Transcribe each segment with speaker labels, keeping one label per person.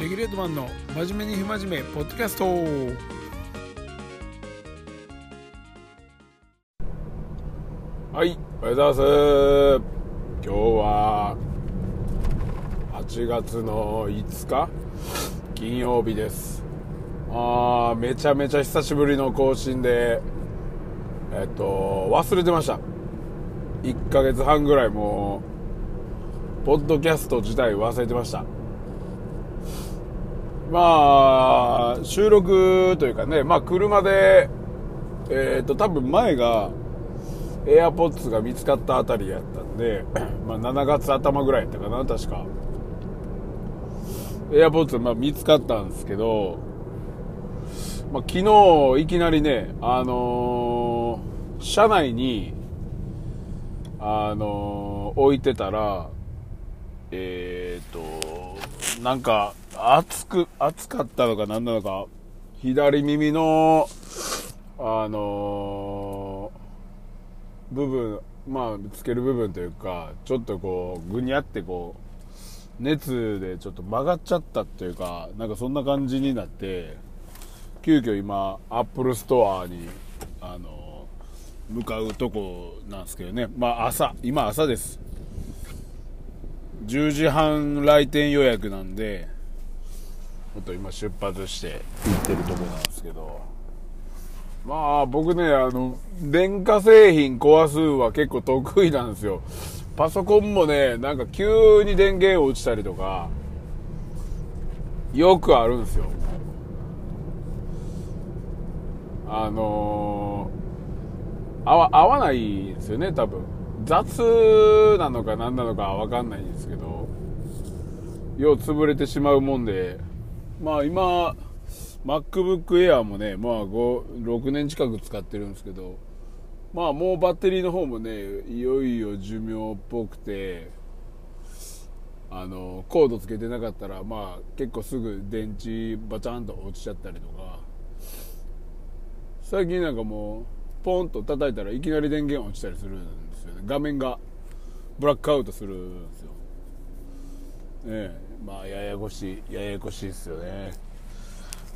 Speaker 1: レギュレートマンの真面目に不真面目ポッドキャスト。はいおはようございます。今日は8月の5日？金曜日です。あーめちゃめちゃ久しぶりの更新でえっと忘れてました。1ヶ月半ぐらいもうポッドキャスト自体忘れてました。まあ収録というかねまあ車でえっと多分前が AirPods が見つかったあたりやったんで、まあ、7月頭ぐらいやったかな確か。AirPods まあ見つかったんですけど、まあ、昨日いきなりねあのー車内にあのー置いてたらえっ、となんか熱く熱かったのか何なのか。左耳のあのー部分まあつける部分というかちょっとこうぐにゃってこう熱でちょっと曲がっちゃったっていうかなんかそんな感じになって急遽今アップルストアにあの向かうとこなんですけどね。まあ朝今朝です。10時半来店予約なんでちょっと今出発して行ってるとこなんですけど。まあ僕ねあの電化製品壊すは結構得意なんですよ。パソコンもねなんか急に電源落ちたりとかよくあるんですよ。あのー合わ合わないですよね多分。雑なのか何なのか分かんないんですけどよう潰れてしまうもんで。まあ今 MacBook Air もね、まあ、6年近く使ってるんですけど、まあもうバッテリーの方もね、いよいよ寿命っぽくて、あの、コードつけてなかったら、まあ結構すぐ電池バチャンと落ちちゃったりとか、最近なんかもう、ポンと叩いたらいきなり電源落ちたりするんですよね。画面がブラックアウトするんですよ。ねえ、まあややこしい、ややこしいですよね。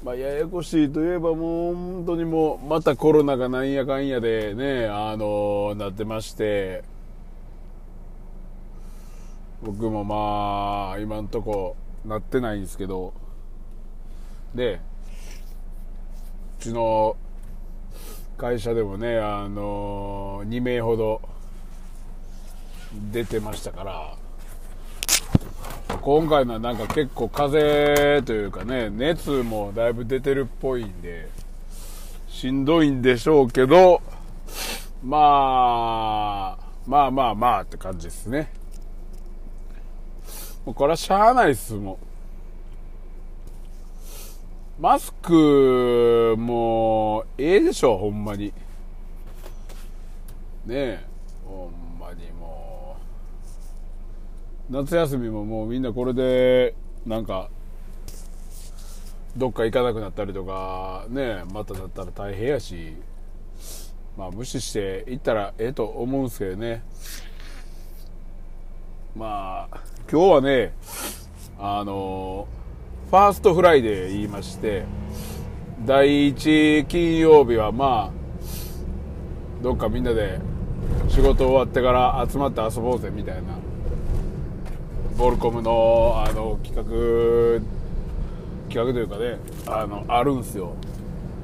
Speaker 1: まあ、ややこしいといえばもう本当にもうまたコロナがなんやかんやでねあのなってまして。僕もまあ今んとこなってないんですけど。でうちの会社でもねあの2名ほど出てましたから。今回のはなんか結構風というかね熱もだいぶ出てるっぽいんでしんどいんでしょうけどまあまあまあまあって感じですね。もうこれはしゃあないっすもう。マスクもうええでしょほんまに。ねえ夏休みももうみんなこれでなんかどっか行かなくなったりとかねまただったら大変やしまあ無視して行ったらええと思うんすけどね。まあ今日はねあのファーストフライデー言いまして第1金曜日はまあどっかみんなで仕事終わってから集まって遊ぼうぜみたいなボルコムのあの企画企画というかねあのあるんすよ、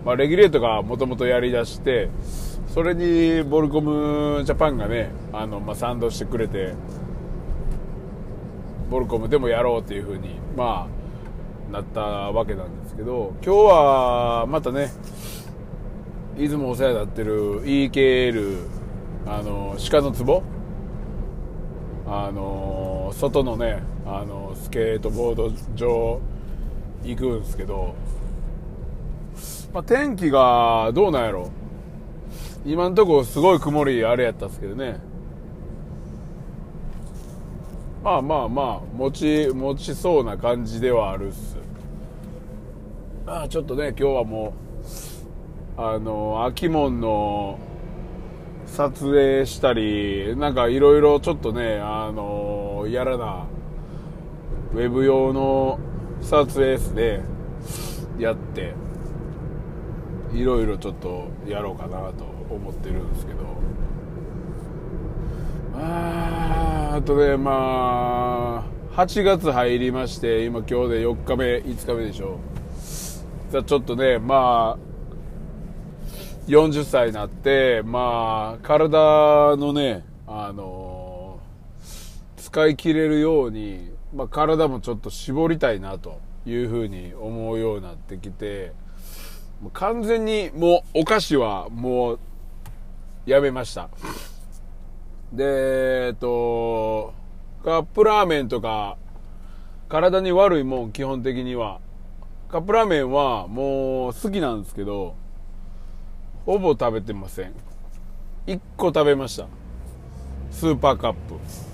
Speaker 1: まあ、レギュレートがもともとやりだしてそれにボルコムジャパンがねあの、まあ、賛同してくれてボルコムでもやろうっていう風にまあなったわけなんですけど今日はまたねいつもお世話になってる EKL あの鹿の壺あの外のねあのスケートボード場行くんですけど、まあ、天気がどうなんやろ。今んとこすごい曇りあれやったんですけどね。まあまあまあ持ち持ちそうな感じではあるっす。まあちょっとね今日はもうあの秋門の撮影したりなんかいろいろちょっとねあのやらなウェブ用の撮影ですねやっていろいろちょっとやろうかなと思ってるんですけど。ああとねまあ8月入りまして今今日で4日目5日目でしょ。じゃちょっとねまあ40歳になってまあ体のねあの使い切れるように、まあ、体もちょっと絞りたいなというふうに思うようになってきて完全にもうお菓子はもうやめました。でえっとカップラーメンとか体に悪いもん基本的には。カップラーメンはもう好きなんですけどほぼ食べてません。1個食べました。スーパーカップ。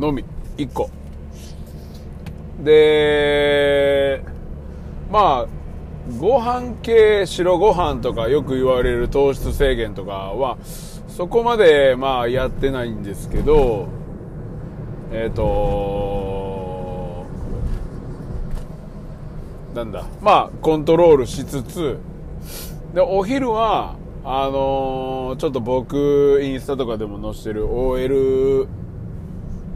Speaker 1: のみ1個。でまあご飯系白ご飯とかよく言われる糖質制限とかはそこまでまあやってないんですけどえっ、ー、となんだまあコントロールしつつでお昼はあのー、ちょっと僕インスタとかでも載してる OL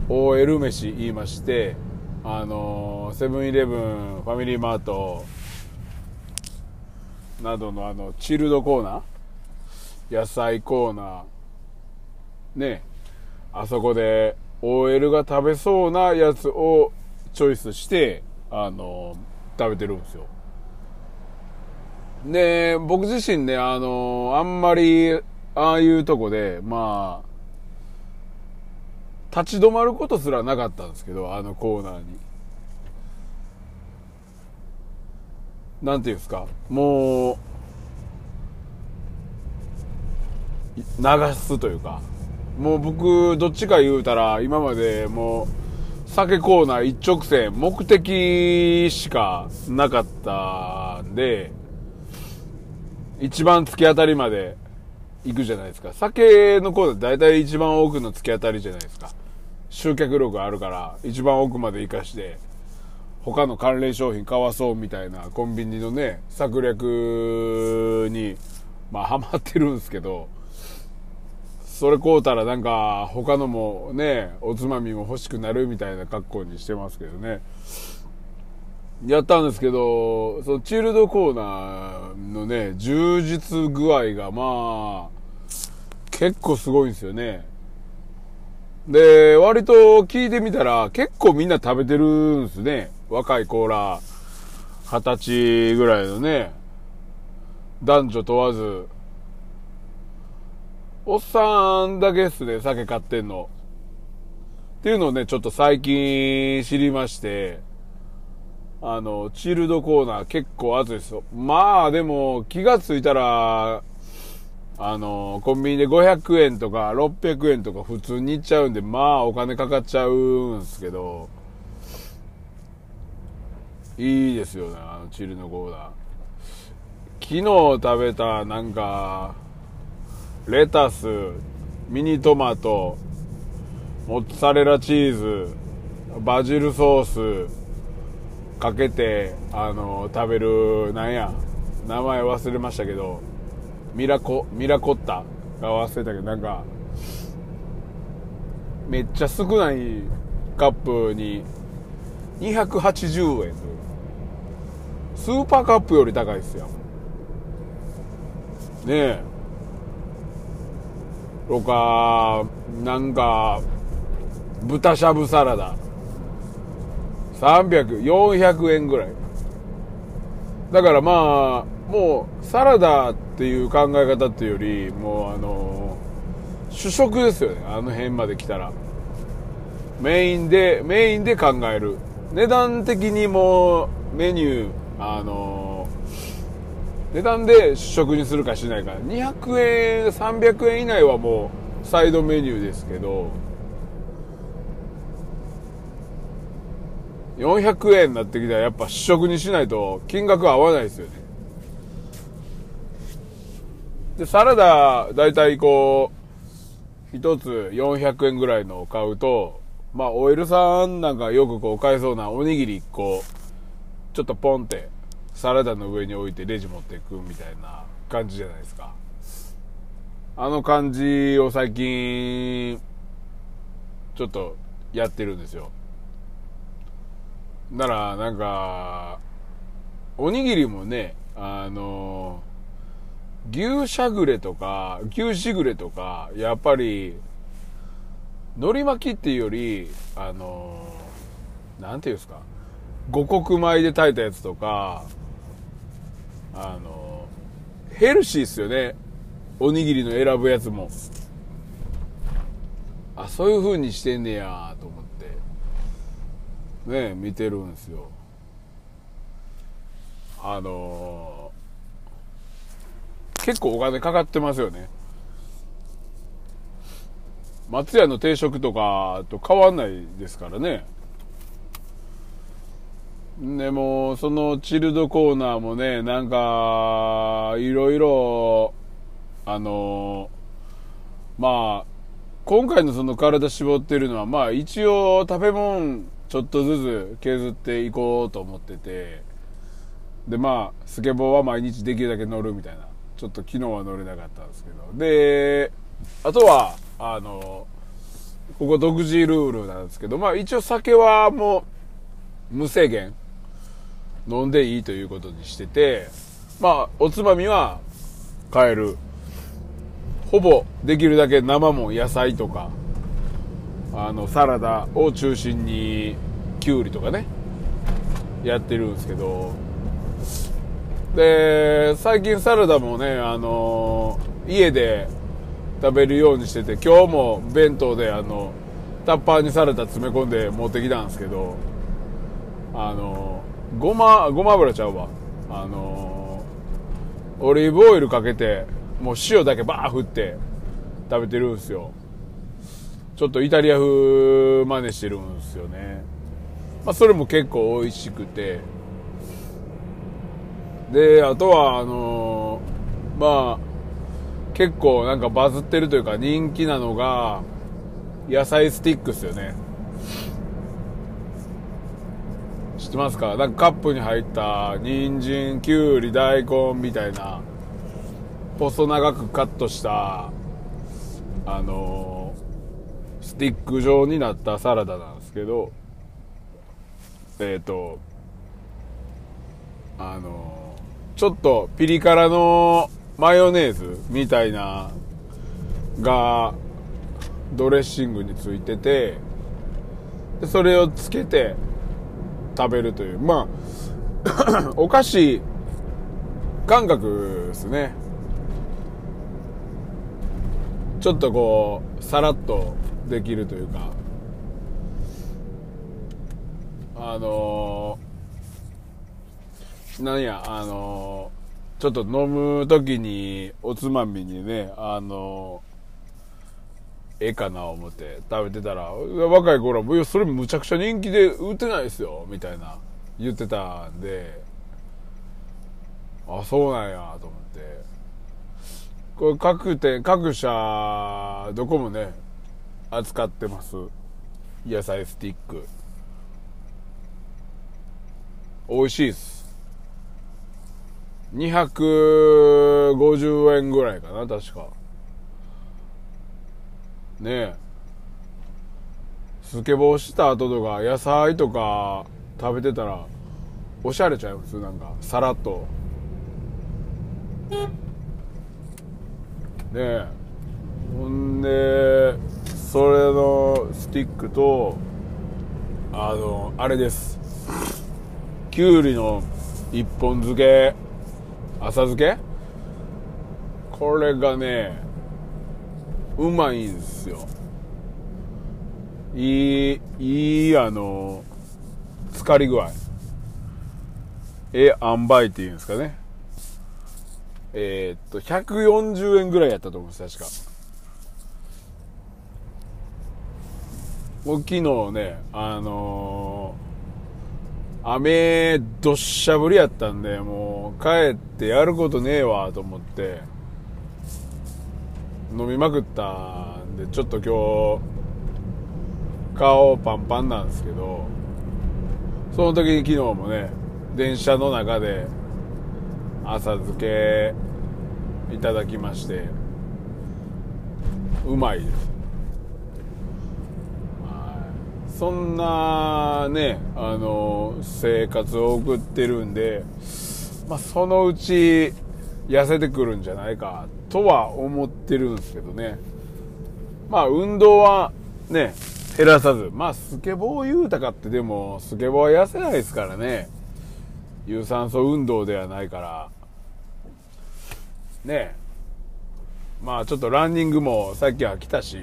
Speaker 1: OL 飯言いましてあのセブンイレブンファミリーマートなどのあのチルドコーナー野菜コーナーねあそこで OL が食べそうなやつをチョイスしてあの食べてるんですよ。で、僕自身ね、あの、あんまり、ああいうとこで、まあ、立ち止まることすらなかったんですけど、あのコーナーに。なんていうんですか、もう、流すというか、もう僕、どっちか言うたら、今までもう、酒コーナー一直線、目的しかなかったんで、一番突き当たりまで行くじゃないですか。酒のコーナー大体一番奥の突き当たりじゃないですか。集客力あるから、一番奥まで行かして、他の関連商品買わそうみたいなコンビニのね、策略に、まあハマってるんですけど、それ買うたらなんか他のもね、おつまみも欲しくなるみたいな格好にしてますけどね。やったんですけど、そのチルドコーナーのね、充実具合がまあ、結構すごいんですよね。で、割と聞いてみたら結構みんな食べてるんですね。若いコーラ、二十歳ぐらいのね、男女問わず。おっさんだけっすね、酒買ってんの。っていうのをね、ちょっと最近知りまして、あの、チルドコーナー結構熱いですよ。まあ、でも、気がついたら、あの、コンビニで500円とか600円とか普通に行っちゃうんで、まあ、お金かかっちゃうんすけど、いいですよね、あのチルドコーナー。昨日食べた、なんか、レタス、ミニトマト、モッツァレラチーズ、バジルソース、かけて、あの、食べる、なんや、名前忘れましたけど、ミラコ、ミラコッタが忘れたけど、なんか、めっちゃ少ないカップに280円スーパーカップより高いですよ。ねえ。とか、なんか、豚しゃぶサラダ。300、400円ぐらい。だからまあ、もうサラダっていう考え方っていうより、もうあの、主食ですよね。あの辺まで来たら。メインで、メインで考える。値段的にもメニュー、あの、値段で主食にするかしないか。200円、300円以内はもうサイドメニューですけど、400円になってきたらやっぱ試食にしないと金額合わないですよね。で、サラダ、だいたいこう、一つ400円ぐらいのを買うと、まあ、OL さんなんかよくこう買えそうなおにぎり1個、ちょっとポンってサラダの上に置いてレジ持っていくみたいな感じじゃないですか。あの感じを最近、ちょっとやってるんですよ。なら、なんか、おにぎりもね、あの、牛しゃぐれとか、牛しぐれとか、やっぱり、海苔巻きっていうより、あの、なんていうんですか、五穀米で炊いたやつとか、あの、ヘルシーっすよね。おにぎりの選ぶやつも。あ、そういう風にしてんねやと思って、ね、見てるんですよ。あの結構お金かかってますよね。松屋の定食とかと変わんないですからね。でも、そのチルドコーナーもね、なんか、いろいろ、あの、まあ、今回のその体絞ってるのは、まあ一応食べ物ちょっとずつ削っていこうと思ってて、でまあ、スケボーは毎日できるだけ乗るみたいな。ちょっと昨日は乗れなかったんですけど。で、あとは、あの、ここ独自ルールなんですけど、まあ一応酒はもう無制限飲んでいいということにしてて、まあおつまみは買える。ほぼできるだけ生も野菜とか、あのサラダを中心にきゅうりとかね、やってるんですけど、で、最近サラダもね、あの家で食べるようにしてて、今日も弁当であの、タッパーにサラダ詰め込んで持ってきたんですけど、あの、ごま、ごま油ちゃうわ。あの、オリーブオイルかけて、もう塩だけバー振って食べてるんですよ。ちょっとイタリア風真似してるんですよね。まあ、それも結構美味しくて。で、あとは、あのまあ、結構なんかバズってるというか人気なのが、野菜スティックスよね。知ってますか？なんかカップに入った人参、きゅうり、大根みたいな、細長くカットした、あのー、スティック状になったサラダなんですけど、えっ、ー、と、あの、ちょっとピリ辛のマヨネーズみたいながドレッシングについててでそれをつけて食べるという。まあ お菓子感覚ですね。ちょっとこうさらっとできるというか。あのー、なんやあのちょっと飲む時におつまみにねあのええかな思って食べてたら若い頃はそれむちゃくちゃ人気で売ってないですよみたいな言ってたんであそうなんやと思って。これ各店各社どこもね扱ってます。野菜スティック。美味しいです。250円ぐらいかな、確か。ねえ。スケボーした後とか、野菜とか食べてたら、おしゃれちゃいますなんか、さらっと。ねえ。ほんで、それのスティックと、あの、あれです。きゅうりの一本漬け浅漬け？これがねうまいんですよ。いいいいあの浸かり具合。え塩梅っていうんですかね。えー、っと140円ぐらいやったと思うんです確か。昨日ねあのー雨どっしゃぶりやったんでもう帰ってやることねえわと思って飲みまくったんでちょっと今日顔パンパンなんですけどその時に昨日もね電車の中で浅漬けいただきましてうまいです。そんなねあの生活を送ってるんで、まあ、そのうち痩せてくるんじゃないかとは思ってるんですけどね。まあ運動はね減らさず。まあスケボー言うたかってでもスケボーは痩せないですからね。有酸素運動ではないから。ね。まあちょっとランニングもさっきは来たし。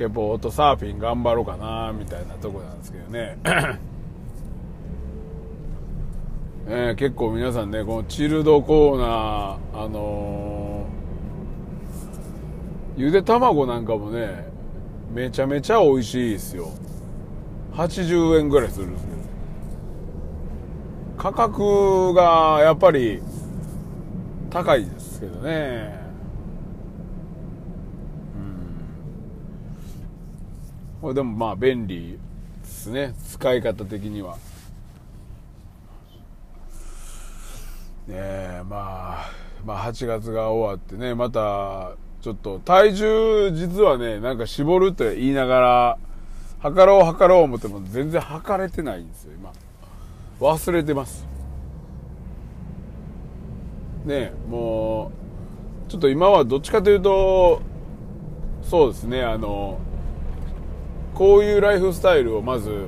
Speaker 1: ケボーとサーフィン頑張ろうかなみたいなとこなんですけどね。えー、結構皆さんねこのチルドコーナーあのー、ゆで卵なんかもねめちゃめちゃ美味しいですよ。80円ぐらいするんですけど価格がやっぱり高いですけどね。うんでもまあ便利ですね。使い方的には。ねえまあまあ8月が終わってねまたちょっと体重実はねなんか絞るって言いながら測ろう測ろう思っても全然測れてないんですよ今。忘れてます。ねもうちょっと今はどっちかというとそうですねあのこういうライフスタイルをまず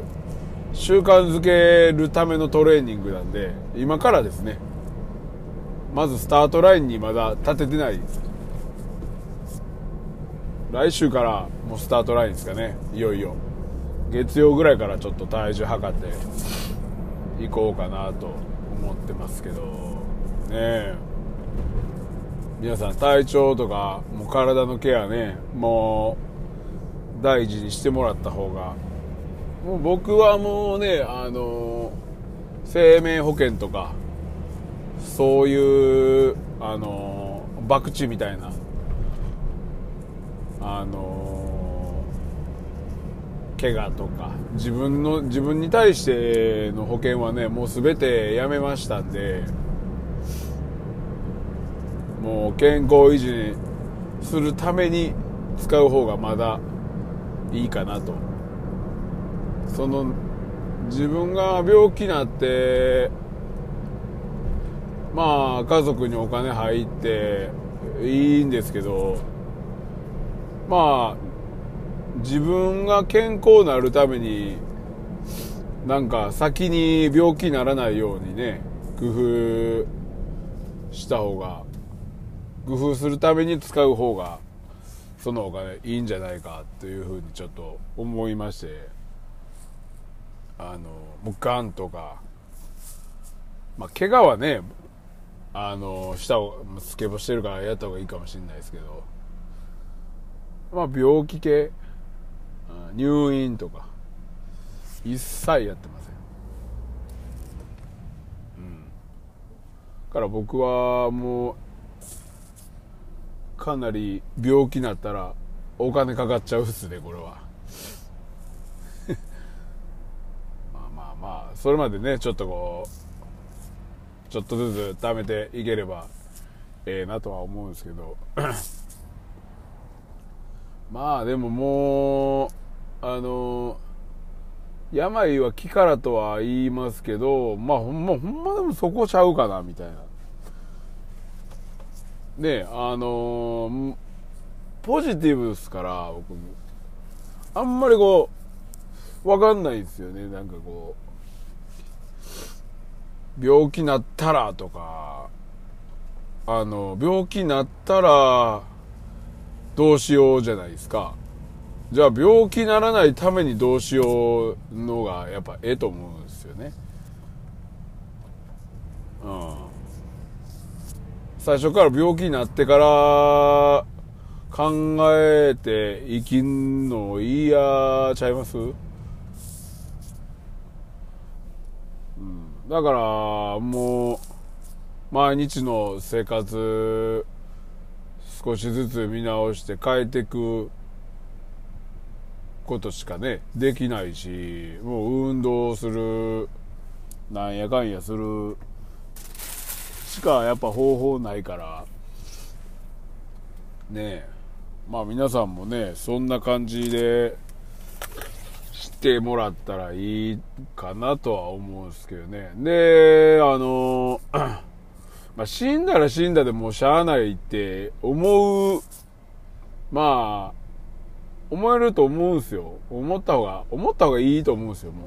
Speaker 1: 習慣づけるためのトレーニングなんで今からですね。まずスタートラインにまだ立ててないです。来週からもうスタートラインですかね。いよいよ。月曜ぐらいからちょっと体重測っていこうかなと思ってますけど。ねえ。皆さん体調とかもう体のケアねもう大事にしてもらった方が。もう僕はもうねあの生命保険とかそういうあの博打みたいなあの怪我とか自分の自分に対しての保険はねもう全てやめましたんでもう健康維持するために使う方がまだいいかなと。その自分が病気になってまあ家族にお金入っていいんですけどまあ自分が健康になるためになんか先に病気にならないようにね工夫した方が工夫するために使う方がそのお金いいんじゃないかというふうにちょっと思いましてあのもうがんとかまあ怪我はねあの下をスケボーしてるからやった方がいいかもしれないですけどまあ病気系入院とか一切やってません。うん。から僕はもうかなり病気になったらお金かかっちゃうっすねこれは。まあまあまあそれまでねちょっとこうちょっとずつ貯めていければええなとは思うんですけど。まあでももうあの病は気からとは言いますけどまあほんまほんまでもそこちゃうかなみたいな。ねあのポジティブですから僕あんまりこう分かんないですよねなんかこう病気なったらとか、あの、病気なったらどうしようじゃないですか。じゃあ病気ならないためにどうしようのがやっぱええと思うんですよね。うん。最初から病気になってから考えて生きんのいいやちゃいます？うん。だからもう毎日の生活少しずつ見直して変えていくことしかねできないしもう運動する。なんやかんやする。しかやっぱ方法ないから。ねえ。まあ皆さんもねそんな感じでしてもらったらいいかなとは思うんですけどね。であの まあ、死んだら死んだでもうしゃあないって思うまあ思えると思うんすよ。思った方が思った方がいいと思うんすよも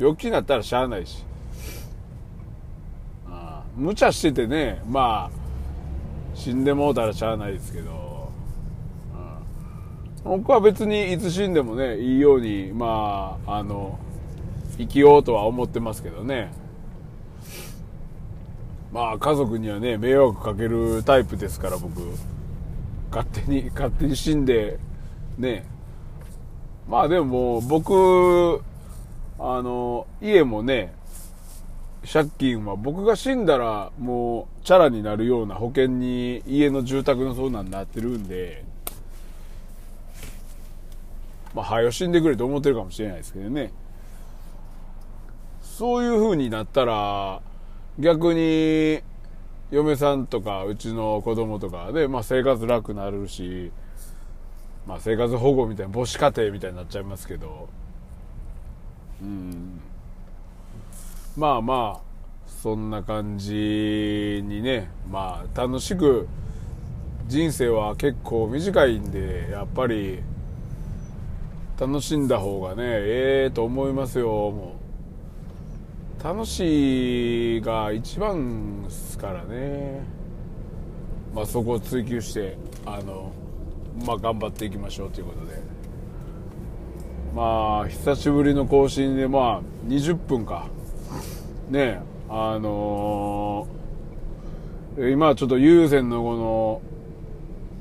Speaker 1: う。病気になったらしゃあないし。無茶しててねまあ死んでもうたらしゃあないですけど。僕は別にいつ死んでもねいいようにまああの生きようとは思ってますけどね。まあ家族にはね迷惑かけるタイプですから僕。勝手に勝手に死んでね。まあでも僕あの家もね借金は僕が死んだらもうチャラになるような保険に家の住宅のそうなんなってるんでまあ、はよ死んでくれと思ってるかもしれないですけどね。そういう風になったら、逆に、嫁さんとか、うちの子供とかで、まあ、生活楽になるし、まあ、生活保護みたいな、母子家庭みたいになっちゃいますけど、うん。まあまあ、そんな感じにね、まあ、楽しく、人生は結構短いんで、やっぱり、楽しんだ方がねええー、と思いますよもう。楽しいが一番ですからね。まあそこを追求してあのまあ頑張っていきましょうということで。まあ久しぶりの更新でまあ20分か。ねあのー、今ちょっと有線のこの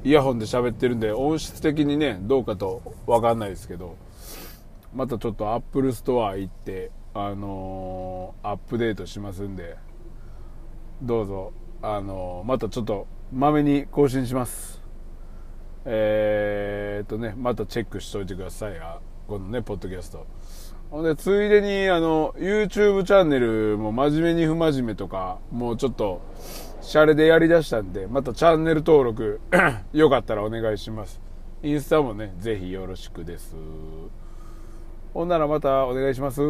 Speaker 1: イヤホンで喋ってるんで音質的にねどうかと分かんないですけどまたちょっとアップルストア行ってあのー、アップデートしますんでどうぞあのー、またちょっとまめに更新します。えー、っとねまたチェックしといてください。このねポッドキャスト。ほんでついでにあの YouTube チャンネルも真面目に不真面目とかもうちょっとシャレでやりだしたんで、またチャンネル登録 よかったらお願いします。インスタもね、ぜひよろしくです。ほんならまたお願いします。